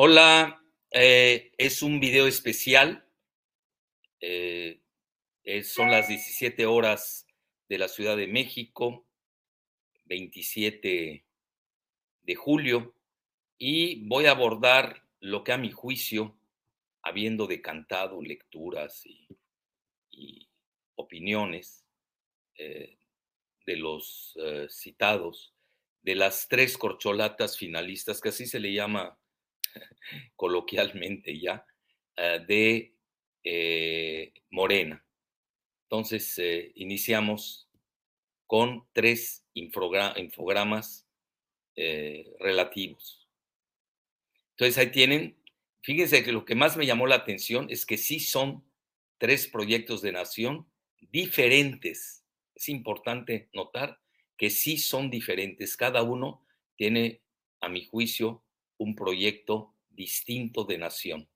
Hola, eh, es un video especial. Eh, son las 17 horas de la Ciudad de México, 27 de julio, y voy a abordar lo que a mi juicio, habiendo decantado lecturas y, opiniones eh, de los citados, de las tres corcholatas finalistas, que así se le llama coloquialmente ya, eh, de eh, Morena. Entonces, eh, iniciamos con tres infogramas relativos. Entonces, ahí tienen, fíjense que lo que más me llamó la atención es que sí son tres proyectos de nación diferentes. Es importante notar que sí son diferentes. Cada uno tiene, a mi juicio, un proyecto distinto de nación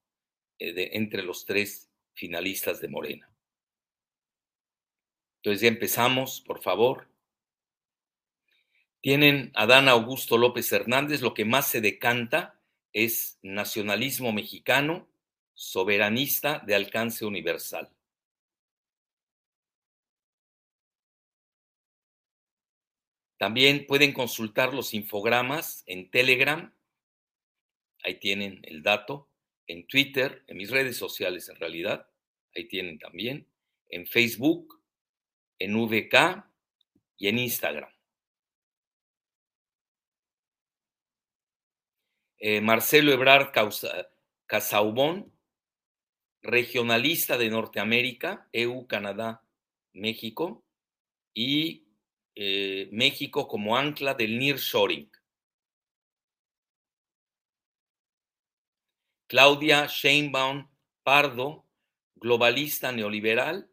eh, entre los tres finalistas de Morena. Entonces ya empezamos, por favor. Tienen Adán Augusto López Hernández, lo que más se decanta es nacionalismo mexicano, soberanista de alcance universal. También pueden consultar los infogramas en Telegram ahí tienen el dato, en Twitter, en mis redes sociales en realidad, ahí tienen también, en Facebook, en VK y en Instagram. Eh, Marcelo Ebrard Casaubón, regionalista de Norteamérica, EU, Canadá, México, y eh, México como ancla del nearshoring. Claudia Sheinbaum Pardo, globalista neoliberal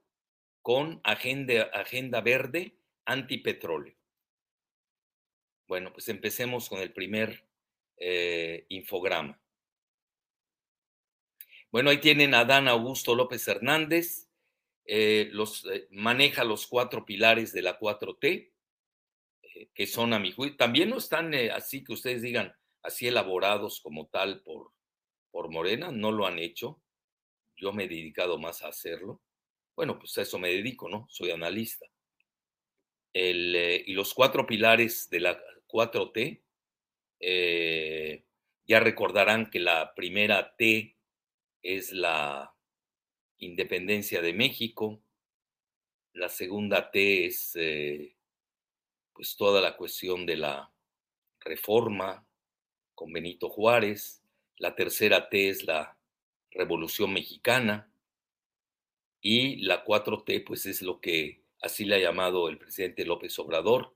con agenda, agenda verde antipetróleo. Bueno, pues empecemos con el primer eh, infograma. Bueno, ahí tienen a Dan Augusto López Hernández, eh, los, eh, maneja los cuatro pilares de la 4T, que son a mi juicio, también no están así que ustedes digan así elaborados como tal por, por Morena, no lo han hecho. Yo me he dedicado más a hacerlo. Bueno, pues a eso me dedico, ¿no? Soy analista. Eh, y los cuatro pilares de la 4T, eh, ya recordarán que la primera T es la independencia de México, la segunda T es eh, pues toda la cuestión de la reforma con Benito Juárez, la tercera T es la Revolución Mexicana y la 4T pues es lo que así le ha llamado el presidente López Obrador.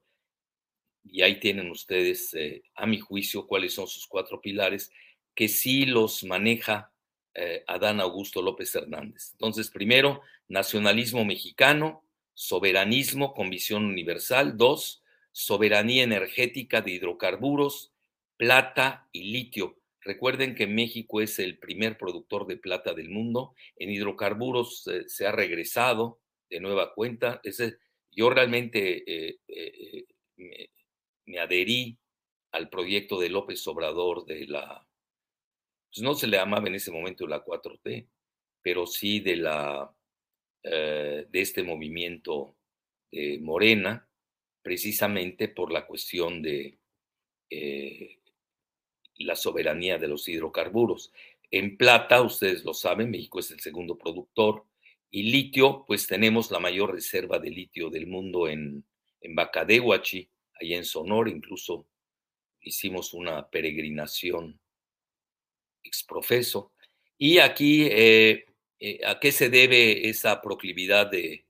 Y ahí tienen ustedes, eh, a mi juicio, cuáles son sus cuatro pilares, que sí los maneja eh, Adán Augusto López Hernández. Entonces, primero, nacionalismo mexicano, soberanismo con visión universal. Dos, soberanía energética de hidrocarburos, plata y litio Recuerden que México es el primer productor de plata del mundo. En hidrocarburos eh, se ha regresado de nueva cuenta. yo realmente eh, eh, me, adherí al proyecto de López Obrador de la, pues no se le llamaba en ese momento la 4T, pero sí de la de este movimiento de Morena, precisamente por la cuestión de la soberanía de los hidrocarburos. En plata, ustedes lo saben, México es el segundo productor. Y litio, pues tenemos la mayor reserva de litio del mundo en, en Bacadehuachi, ahí en Sonora, incluso hicimos una peregrinación exprofeso. Y aquí, eh, eh, ¿a qué se debe esa proclividad de,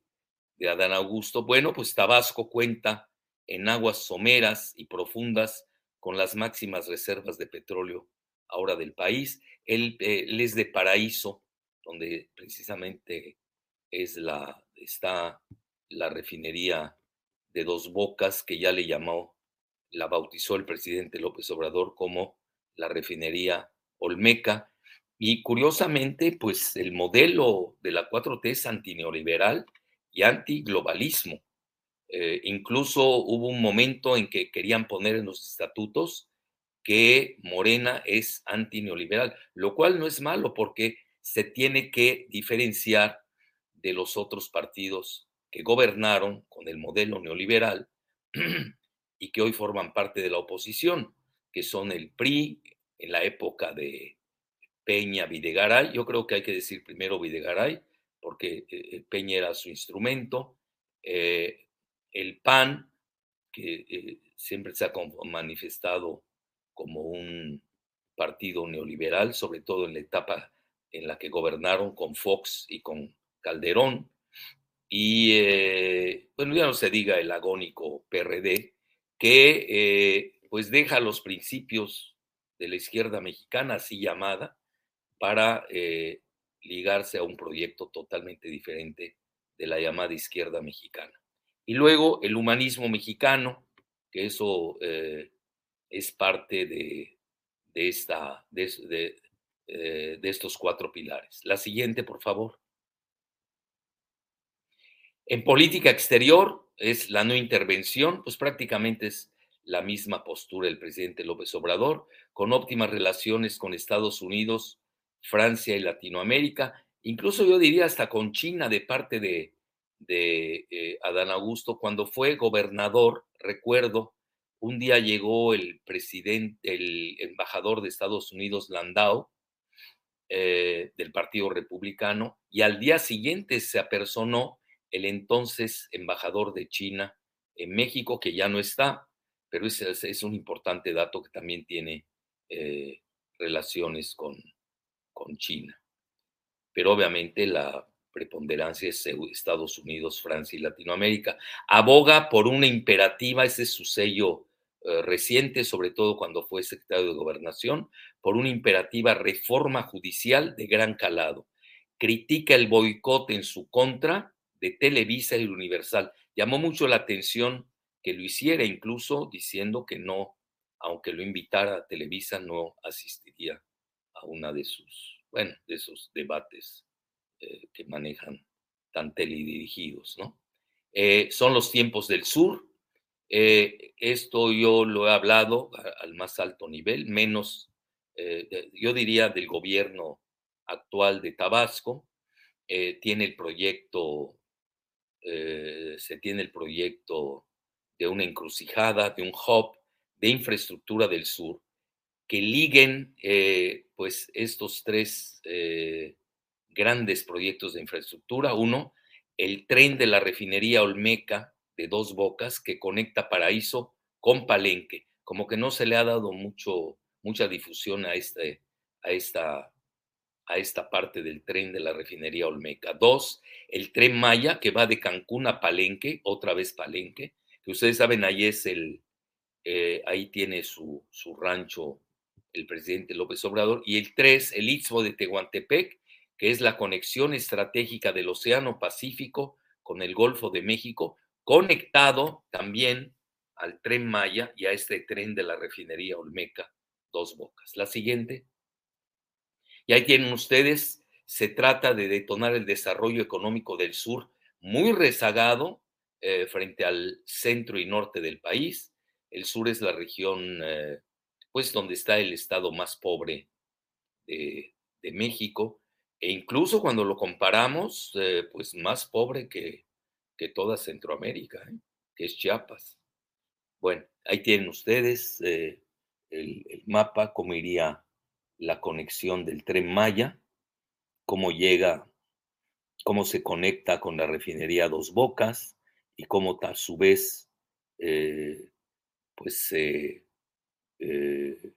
de Adán Augusto? Bueno, pues Tabasco cuenta en aguas someras y profundas con las máximas reservas de petróleo ahora del país. Él, es de Paraíso, donde precisamente es la, está la refinería de Dos Bocas, que ya le llamó, la bautizó el presidente López Obrador como la refinería Olmeca. Y curiosamente, pues el modelo de la 4T es antineoliberal y antiglobalismo. Eh, incluso hubo un momento en que querían poner en los estatutos que Morena es antineoliberal, lo cual no es malo porque se tiene que diferenciar de los otros partidos que gobernaron con el modelo neoliberal y que hoy forman parte de la oposición, que son el PRI en la época de Peña Videgaray. Yo creo que hay que decir primero Videgaray, porque eh, Peña era su instrumento. Eh, el PAN, que eh, siempre se ha manifestado como un partido neoliberal, sobre todo en la etapa en la que gobernaron con Fox y con Calderón. Y eh, bueno, ya no se diga el agónico PRD, que eh, pues deja los principios de la izquierda mexicana, así llamada, para ligarse a un proyecto totalmente diferente de la llamada izquierda mexicana. Y luego el humanismo mexicano, que eso es parte de, esta, de, de estos cuatro pilares. La siguiente, por favor. En política exterior es la no intervención, pues prácticamente es la misma postura del presidente López Obrador, con óptimas relaciones con Estados Unidos, Francia y Latinoamérica, incluso yo diría hasta con China de parte de, de eh, Adán Augusto, cuando fue gobernador, recuerdo, un día llegó el presidente, el embajador de Estados Unidos, Landau, eh, del Partido Republicano, y al día siguiente se apersonó el entonces embajador de China en México, que ya no está, pero es, es un importante dato que también tiene eh, relaciones con, con China. Pero obviamente la preponderancia es Estados Unidos, Francia y Latinoamérica. Aboga por una imperativa, ese es su sello eh, reciente, sobre todo cuando fue secretario de Gobernación, por una imperativa reforma judicial de gran calado. Critica el boicot en su contra de Televisa y Universal. Llamó mucho la atención que lo hiciera, incluso diciendo que no, aunque lo invitara a Televisa, no asistiría a una de sus, bueno, de esos debates eh, que manejan tan teledirigidos, ¿no? Eh, son los tiempos del sur. Eh, esto yo lo he hablado al más alto nivel, menos, yo diría, del gobierno actual de Tabasco. tiene el proyecto se tiene el proyecto de una encrucijada, de un hub de infraestructura del sur, que liguen pues estos tres grandes proyectos de infraestructura. Uno, el tren de la refinería Olmeca de Dos Bocas que conecta Paraíso con Palenque. Como que no se le ha dado mucho, mucha difusión a, este, a esta a esta parte del tren de la refinería Olmeca. Dos, el tren Maya que va de Cancún a Palenque, otra vez Palenque, que ustedes saben, ahí es el, eh, ahí tiene su, su, rancho el presidente López Obrador. Y el tres, el Istmo de Tehuantepec, que es la conexión estratégica del Océano Pacífico con el Golfo de México, conectado también al tren Maya y a este tren de la refinería Olmeca, dos bocas. La siguiente. Y ahí tienen ustedes, se trata de detonar el desarrollo económico del sur, muy rezagado eh, frente al centro y norte del país. El sur es la región, eh, pues, donde está el estado más pobre de, México, e incluso cuando lo comparamos, eh, pues, más pobre que, que toda Centroamérica, que es Chiapas. Bueno, ahí tienen ustedes el, el, mapa, cómo iría la conexión del tren Maya, cómo llega, cómo se conecta con la refinería Dos Bocas y cómo a su vez eh, pues se eh,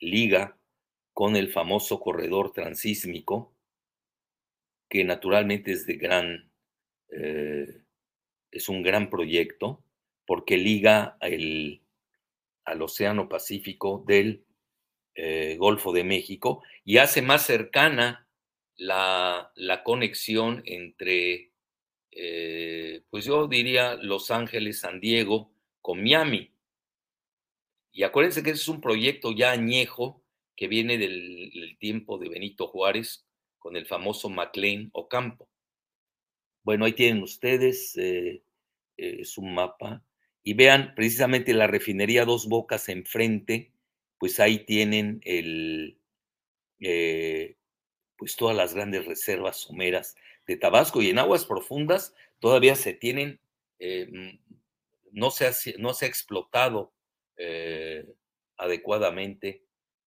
liga con el famoso corredor transísmico, que naturalmente es de gran, eh, es un gran proyecto, porque liga el, al Océano Pacífico del eh, Golfo de México y hace más cercana la, conexión entre eh, pues yo diría Los Ángeles, San Diego, con Miami. Y acuérdense que ese es un proyecto ya añejo que viene del, tiempo de Benito Juárez con el famoso McLean Ocampo. Bueno, ahí tienen ustedes, eh, eh, es un mapa. Y vean precisamente la refinería Dos Bocas enfrente, pues ahí tienen el, eh, pues todas las grandes reservas someras de Tabasco y en aguas profundas todavía se tienen, mm, no, se no se ha explotado adecuadamente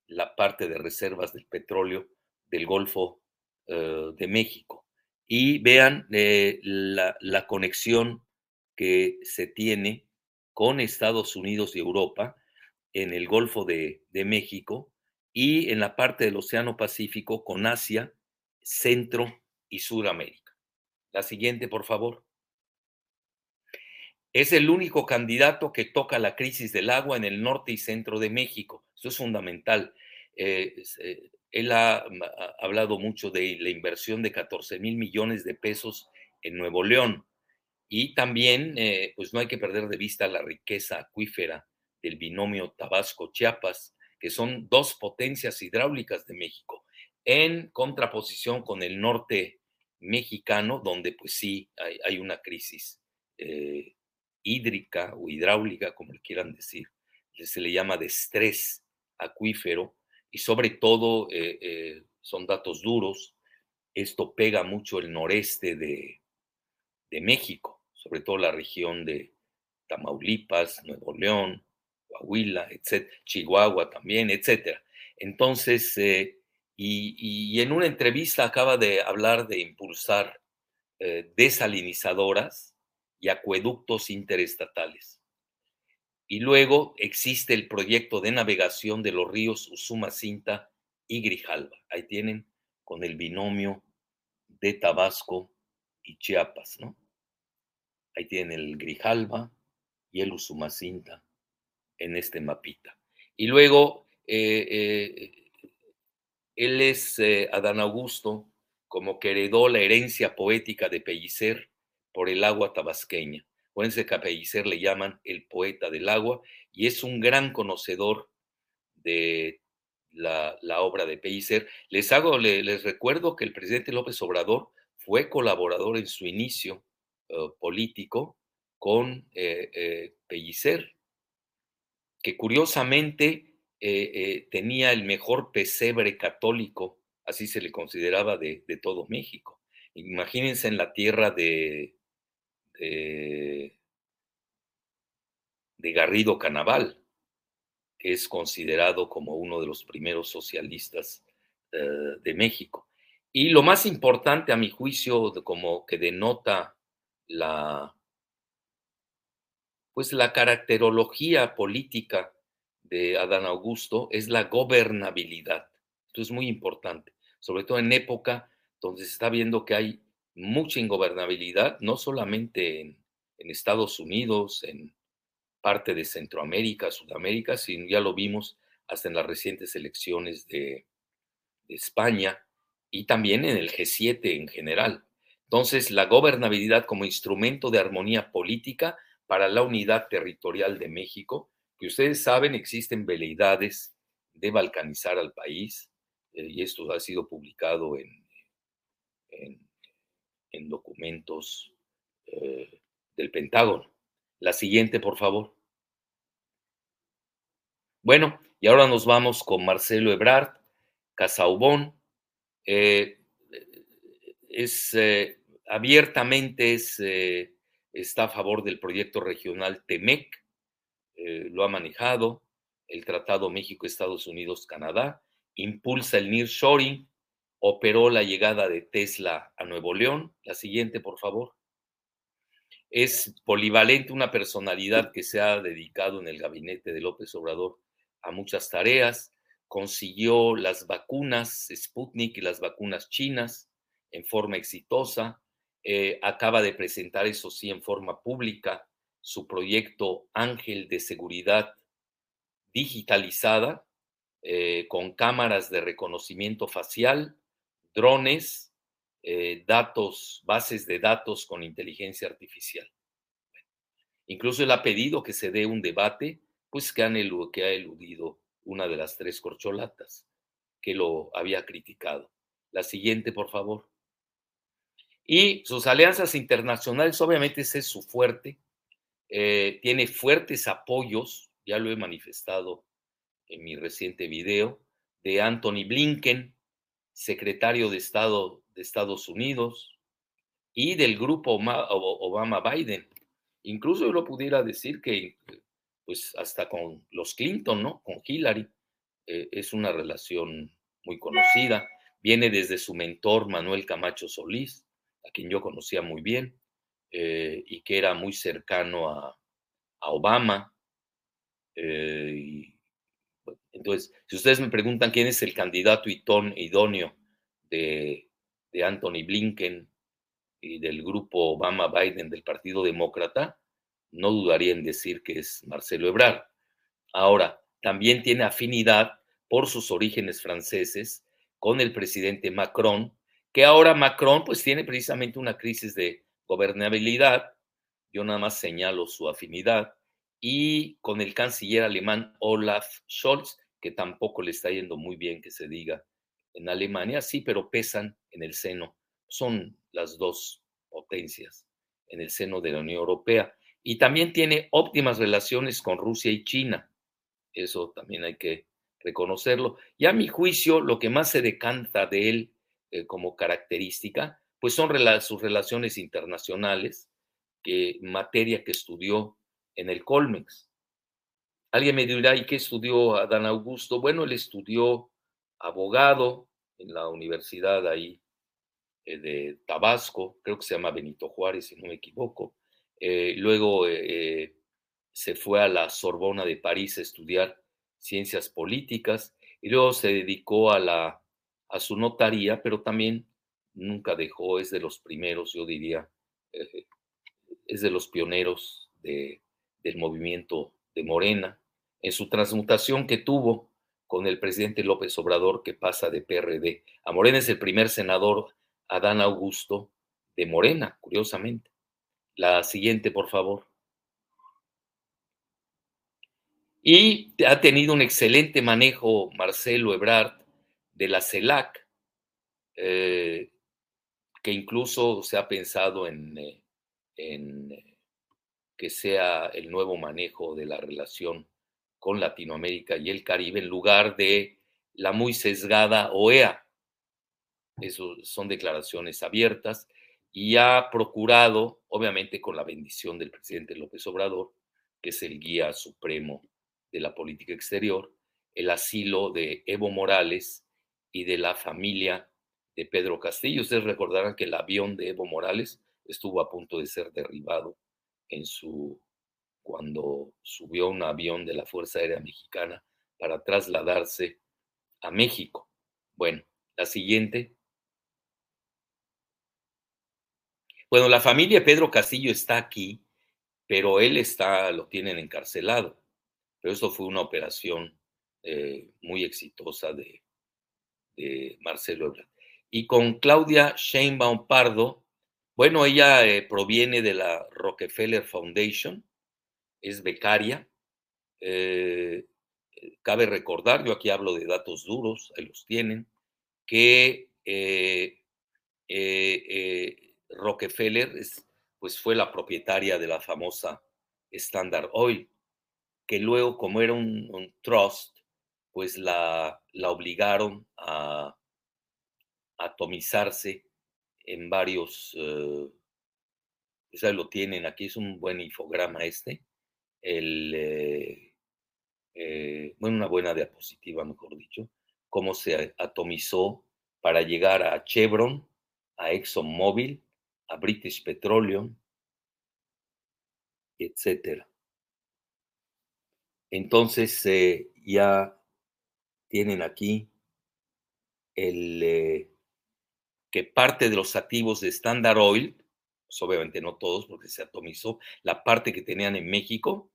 la parte de reservas del petróleo del Golfo eh, de México. Y vean eh, la, conexión que se tiene con Estados Unidos y Europa en el Golfo de, de México y en la parte del Océano Pacífico con Asia, Centro y Suramérica. La siguiente, por favor. Es el único candidato que toca la crisis del agua en el norte y centro de México. Eso es fundamental. Eh, eh, él ha, hablado mucho de la inversión de 14 mil millones de pesos en Nuevo León. Y también, eh, pues no hay que perder de vista la riqueza acuífera del binomio Tabasco-Chiapas, que son dos potencias hidráulicas de México, en contraposición con el norte mexicano, donde pues sí hay, una crisis hídrica o hidráulica, como le quieran decir. Se le llama de estrés acuífero y sobre todo eh, eh, son datos duros. Esto pega mucho el noreste de, México, sobre todo la región de Tamaulipas, Nuevo León, Coahuila, etc., Chihuahua también, etc. Entonces, eh, y, en una entrevista acaba de hablar de impulsar desalinizadoras y acueductos interestatales. Y luego existe el proyecto de navegación de los ríos Usuma-Cinta y Grijalva. Ahí tienen con el binomio de Tabasco y Chiapas, ¿no? Ahí tienen el Grijalva y el Usumacinta en este mapita. Y luego, eh, eh, él es eh, Adán Augusto, como que heredó la herencia poética de Pellicer por el agua tabasqueña. Acuérdense que a Pellicer le llaman el poeta del agua y es un gran conocedor de la, obra de Pellicer. Les, hago, les, recuerdo que el presidente López Obrador fue colaborador en su inicio eh, político con eh, eh, Pellicer, que curiosamente tenía el mejor pesebre católico, así se le consideraba de todo México. Imagínense en la tierra de, de, Garrido Canaval, que es considerado como uno de los primeros socialistas eh, de México. Y lo más importante, a mi juicio, como que denota la, pues la caracterología política de Adán Augusto es la gobernabilidad. Esto es muy importante, sobre todo en época donde se está viendo que hay mucha ingobernabilidad, no solamente en, Estados Unidos, en parte de Centroamérica, Sudamérica, sino ya lo vimos hasta en las recientes elecciones de, España y también en el G7 en general. Entonces, la gobernabilidad como instrumento de armonía política para la unidad territorial de México, que ustedes saben existen veleidades de balcanizar al país, eh, y esto ha sido publicado en, en en documentos eh, del Pentágono. La siguiente, por favor. Bueno, y ahora nos vamos con Marcelo Ebrard, Casaubón. Eh, es eh, abiertamente es, está a favor del proyecto regional TEMEC, lo ha manejado, el Tratado México-Estados Unidos-Canadá, impulsa el nearshoring, operó la llegada de Tesla a Nuevo León. La siguiente, por favor. Es polivalente, una personalidad que se ha dedicado en el gabinete de López Obrador a muchas tareas. Consiguió las vacunas Sputnik y las vacunas chinas en forma exitosa. Eh, acaba de presentar, eso sí, en forma pública, su proyecto Ángel de Seguridad digitalizada, eh, con cámaras de reconocimiento facial, drones, eh, datos, bases de datos con inteligencia artificial. Incluso él ha pedido que se dé un debate, pues que, ha eludido una de las tres corcholatas que lo había criticado. La siguiente, por favor. Y sus alianzas internacionales, obviamente ese es su fuerte. Eh, tiene fuertes apoyos, ya lo he manifestado en mi reciente video, de Anthony Blinken, secretario de Estado de Estados Unidos, y del grupo Obama-Biden. Incluso yo lo pudiera decir que, pues hasta con los Clinton, ¿no? Con Hillary, eh, es una relación muy conocida. Viene desde su mentor Manuel Camacho Solís, a quien yo conocía muy bien, eh, y que era muy cercano a, Obama. Eh, entonces, si ustedes me preguntan quién es el candidato idóneo de, Anthony Blinken y del grupo Obama-Biden del Partido Demócrata, no dudaría en decir que es Marcelo Ebrard. Ahora, también tiene afinidad por sus orígenes franceses con el presidente Macron, que ahora Macron pues tiene precisamente una crisis de gobernabilidad, yo nada más señalo su afinidad, y con el canciller alemán Olaf Scholz, que tampoco le está yendo muy bien que se diga en Alemania, sí, pero pesan en el seno, son las dos potencias en el seno de la Unión Europea. Y también tiene óptimas relaciones con Rusia y China. Eso también hay que reconocerlo. Y a mi juicio, lo que más se decanta de él eh, como característica, pues son sus relaciones internacionales, que, materia que estudió en el Colmex. Alguien me dirá, ¿y qué estudió Adán Augusto? Bueno, él estudió abogado en la universidad ahí eh, de Tabasco, creo que se llama Benito Juárez, si no me equivoco. Eh, luego se fue a la Sorbona de París a estudiar ciencias políticas y luego se dedicó a, la, a su notaría, pero también nunca dejó, es de los primeros, yo diría, eh, es de los pioneros de, del movimiento de Morena, en su transmutación que tuvo con el presidente López Obrador, que pasa de PRD a Morena, es el primer senador, Adán Augusto, de Morena, curiosamente. La siguiente, por favor. Y ha tenido un excelente manejo Marcelo Ebrard de la CELAC, eh, que incluso se ha pensado en, eh, eh, que sea el nuevo manejo de la relación con Latinoamérica y el Caribe en lugar de la muy sesgada OEA. Eso son declaraciones abiertas y ha procurado, obviamente con la bendición del presidente López Obrador, que es el guía supremo de la política exterior, el asilo de Evo Morales y de la familia de Pedro Castillo. Ustedes recordarán que el avión de Evo Morales estuvo a punto de ser derribado en su cuando subió un avión de la Fuerza Aérea Mexicana para trasladarse a México. Bueno, la siguiente. Bueno, la familia de Pedro Castillo está aquí, pero él está, lo tienen encarcelado. Pero eso fue una operación eh, muy exitosa de, Marcelo Ebrard. Y con Claudia Sheinbaum Pardo, bueno, ella eh, proviene de la Rockefeller Foundation, es becaria. Eh, cabe recordar, yo aquí hablo de datos duros, ahí los tienen, que Rockefeller pues fue la propietaria de la famosa Standard Oil que luego, como era un, trust, pues la obligaron a atomizarse en varios, eh, pues lo tienen, aquí es un buen infograma este, eh, eh, bueno, una buena diapositiva, mejor dicho, cómo se atomizó para llegar a Chevron, a ExxonMobil, a British Petroleum, etcétera. Entonces eh, ya tienen aquí el, que parte de los activos de Standard Oil, pues obviamente no todos porque se atomizó, la parte que tenían en México,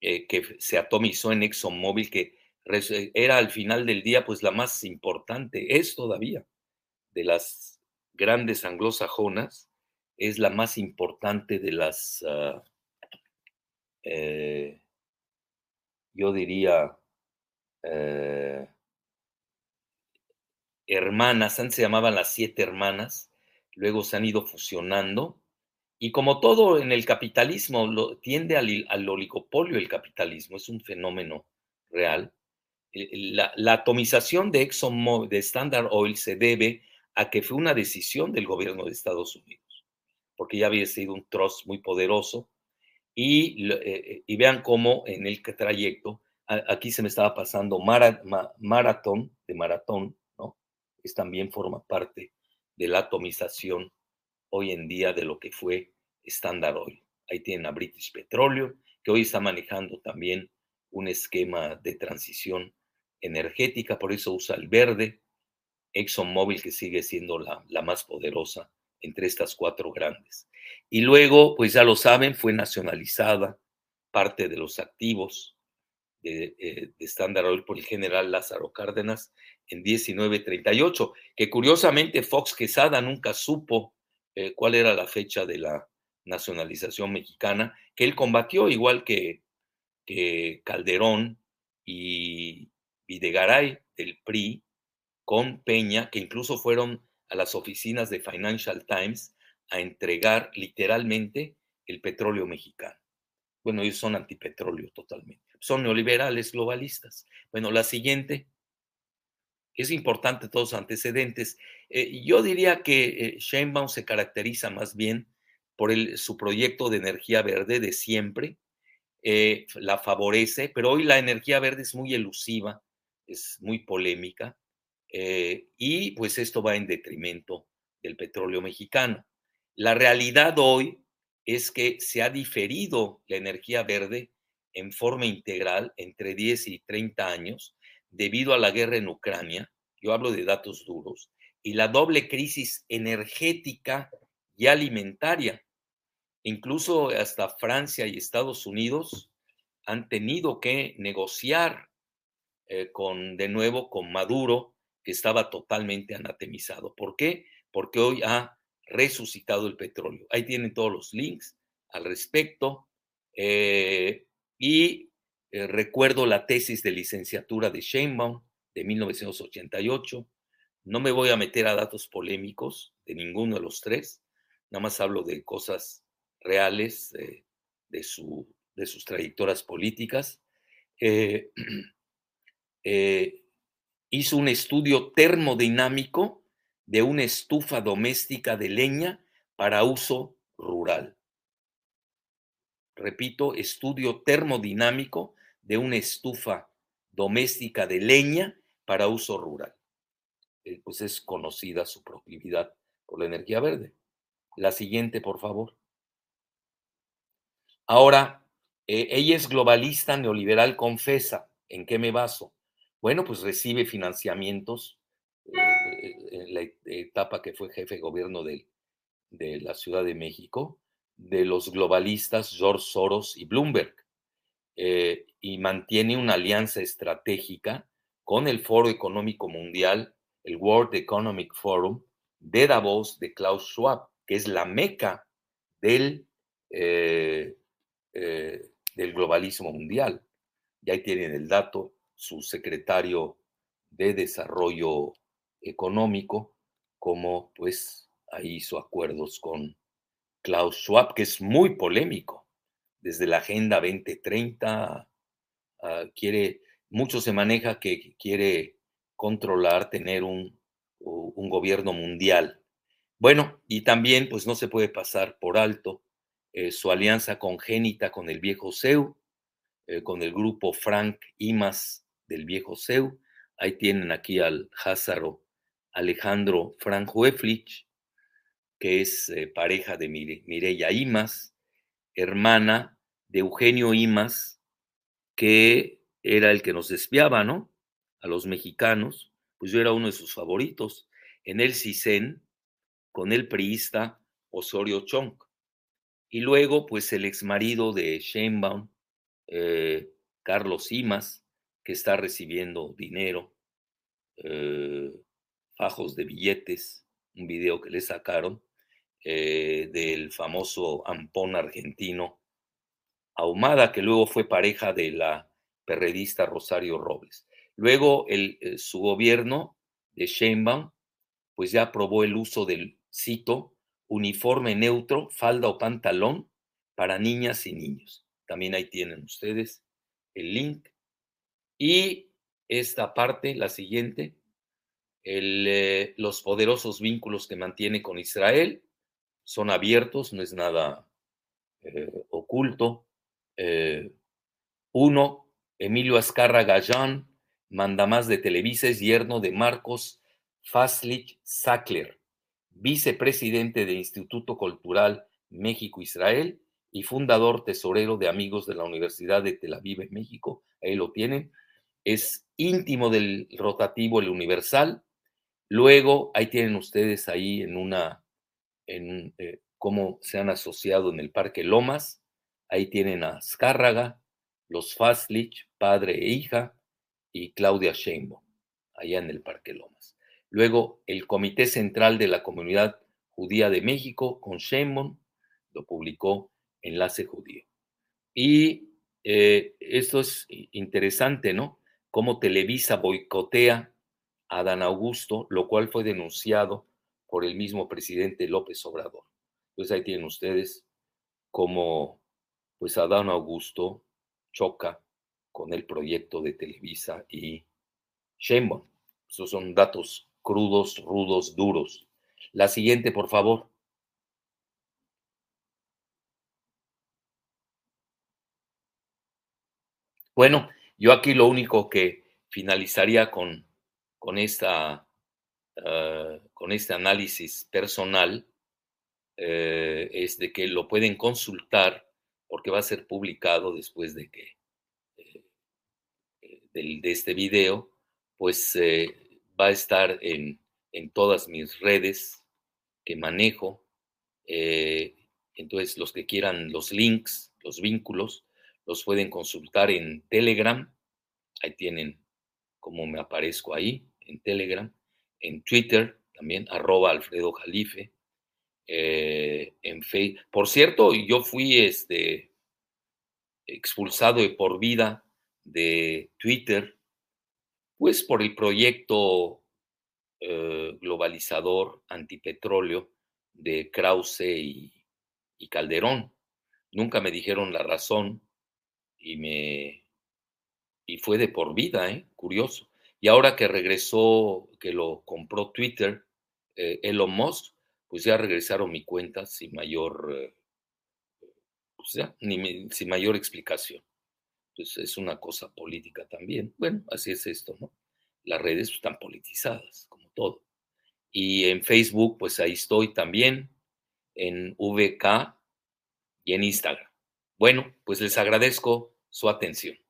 eh, que se atomizó en ExxonMobil, que era al final del día pues la más importante, es todavía de las grandes anglosajonas es la más importante de las, ah, eh, yo diría, eh, hermanas, antes se llamaban las siete hermanas, luego se han ido fusionando, y como todo en el capitalismo, lo, tiende al, oligopolio el capitalismo, es un fenómeno real. Eh, la, atomización de ExxonMobil, de Standard Oil, se debe a que fue una decisión del gobierno de Estados Unidos, porque ya había sido un trust muy poderoso, y, eh, y vean cómo en el trayecto, aquí se me estaba pasando maratón, de maratón, también forma parte de la atomización hoy en día de lo que fue Standard Oil. Ahí tienen a British Petroleum, que hoy está manejando también un esquema de transición energética, por eso usa el verde. ExxonMobil, que sigue siendo la, la más poderosa entre estas cuatro grandes. Y luego, pues ya lo saben, fue nacionalizada parte de los activos de, eh, de Standard Oil por el general Lázaro Cárdenas en 1938, que curiosamente Fox Quesada nunca supo eh, cuál era la fecha de la nacionalización mexicana, que él combatió igual que, que Calderón y Videgaray del PRI con Peña, que incluso fueron a las oficinas de Financial Times a entregar literalmente el petróleo mexicano. Bueno, ellos son antipetróleo totalmente. Son neoliberales globalistas. Bueno, la siguiente es importante todos los antecedentes. Eh, yo diría que eh, se caracteriza más bien por su proyecto de energía verde de siempre, eh, la favorece, pero hoy la energía verde es muy elusiva, es muy polémica, y pues esto va en detrimento del petróleo mexicano. La realidad hoy es que se ha diferido la energía verde en forma integral entre 10 y 30 años debido a la guerra en Ucrania, yo hablo de datos duros, y la doble crisis energética y alimentaria. Incluso hasta Francia y Estados Unidos han tenido que negociar eh, con, de nuevo, con Maduro, que estaba totalmente anatemizado. ¿Por qué? Porque hoy ha resucitado el petróleo. Ahí tienen todos los links al respecto. Eh, y eh, recuerdo la tesis de licenciatura de Sheinbaum de 1988. No me voy a meter a datos polémicos de ninguno de los tres, nada más hablo de cosas reales eh, de, su, de, sus trayectorias políticas. Eh, hizo un estudio termodinámico de una estufa doméstica de leña para uso rural repito, estudio termodinámico de una estufa doméstica de leña para uso rural. Eh, pues es conocida su proclividad por la energía verde. La siguiente, por favor. Ahora, eh, ella es globalista neoliberal, confesa. ¿En qué me baso? Bueno, pues recibe financiamientos eh, en la etapa que fue jefe de gobierno de, de la Ciudad de México, de los globalistas George Soros y Bloomberg eh, y mantiene una alianza estratégica con el Foro Económico Mundial, el World Economic Forum de Davos de Klaus Schwab, que es la meca del, eh, eh, del globalismo mundial. Y ahí tienen el dato, su secretario de Desarrollo Económico, como pues ahí hizo acuerdos con Klaus Schwab, que es muy polémico. Desde la Agenda 2030, ah, quiere, mucho se maneja que quiere controlar, tener un, un gobierno mundial. Bueno, y también pues no se puede pasar por alto eh, su alianza congénita con el viejo CEU, eh, con el grupo Frank Imas del viejo CEU. Ahí tienen aquí al Házaro Alejandro Frank Hueflich, que es eh, pareja de Mireya Imas, hermana de Eugenio Imas, que era el que nos espiaba, ¿no? A los mexicanos, pues yo era uno de sus favoritos, en el CISEN, con el priista Osorio Chong. Y luego, pues el exmarido de Sheinbaum, eh, Carlos Imas, que está recibiendo dinero, eh, fajos de billetes un video que le sacaron eh, del famoso ampón argentino Ahumada, que luego fue pareja de la perredista Rosario Robles. Luego el, eh, su gobierno de Sheinbaum, pues ya aprobó el uso del, cito, uniforme neutro, falda o pantalón para niñas y niños. También ahí tienen ustedes el link. Y esta parte, la siguiente, eh, los poderosos vínculos que mantiene con Israel son abiertos, no es nada eh, oculto. Eh, uno, Emilio Azcarra Gallán, mandamás de Televisa, es yerno de Marcos Faslich Sackler, vicepresidente del Instituto Cultural México-Israel y fundador tesorero de Amigos de la Universidad de Tel Aviv en México. Ahí lo tienen. Es íntimo del rotativo El Universal. Luego, ahí tienen ustedes ahí en una, en eh, cómo se han asociado en el Parque Lomas. Ahí tienen a Azcárraga, los Faslich, padre e hija, y Claudia Sheinbaum, allá en el Parque Lomas. Luego, el Comité Central de la Comunidad Judía de México con Sheinbaum lo publicó Enlace Judío. Y eh, esto es interesante, ¿no? Cómo Televisa boicotea a Dan Augusto, lo cual fue denunciado por el mismo presidente López Obrador. Entonces ahí tienen ustedes cómo pues Adán Augusto choca con el proyecto de Televisa y Sheinbaum. Esos son datos crudos, rudos, duros. La siguiente, por favor. Bueno, yo aquí lo único que finalizaría con, con, esta, ah, con este análisis personal eh, es de que lo pueden consultar porque va a ser publicado después de que eh, eh, de, este video, pues va a estar en, en, todas mis redes que manejo. entonces, los que quieran los links, los vínculos, los pueden consultar en Telegram. Ahí tienen cómo me aparezco ahí, en Telegram. En Twitter también, arroba Alfredo Jalife. Eh, en Facebook. Por cierto, yo fui este, expulsado de por vida de Twitter, pues por el proyecto eh, globalizador antipetróleo de Krause y, y Calderón. Nunca me dijeron la razón y me y fue de por vida, ¿eh? curioso. Y ahora que regresó, que lo compró Twitter, eh, Elon Musk, pues ya regresaron mi cuenta sin mayor, eh, pues ya, ni, sin mayor explicación. Entonces es una cosa política también. Bueno, así es esto, ¿no? Las redes están politizadas, como todo. Y en Facebook, pues ahí estoy también, en VK y en Instagram. Bueno, pues les agradezco su atención.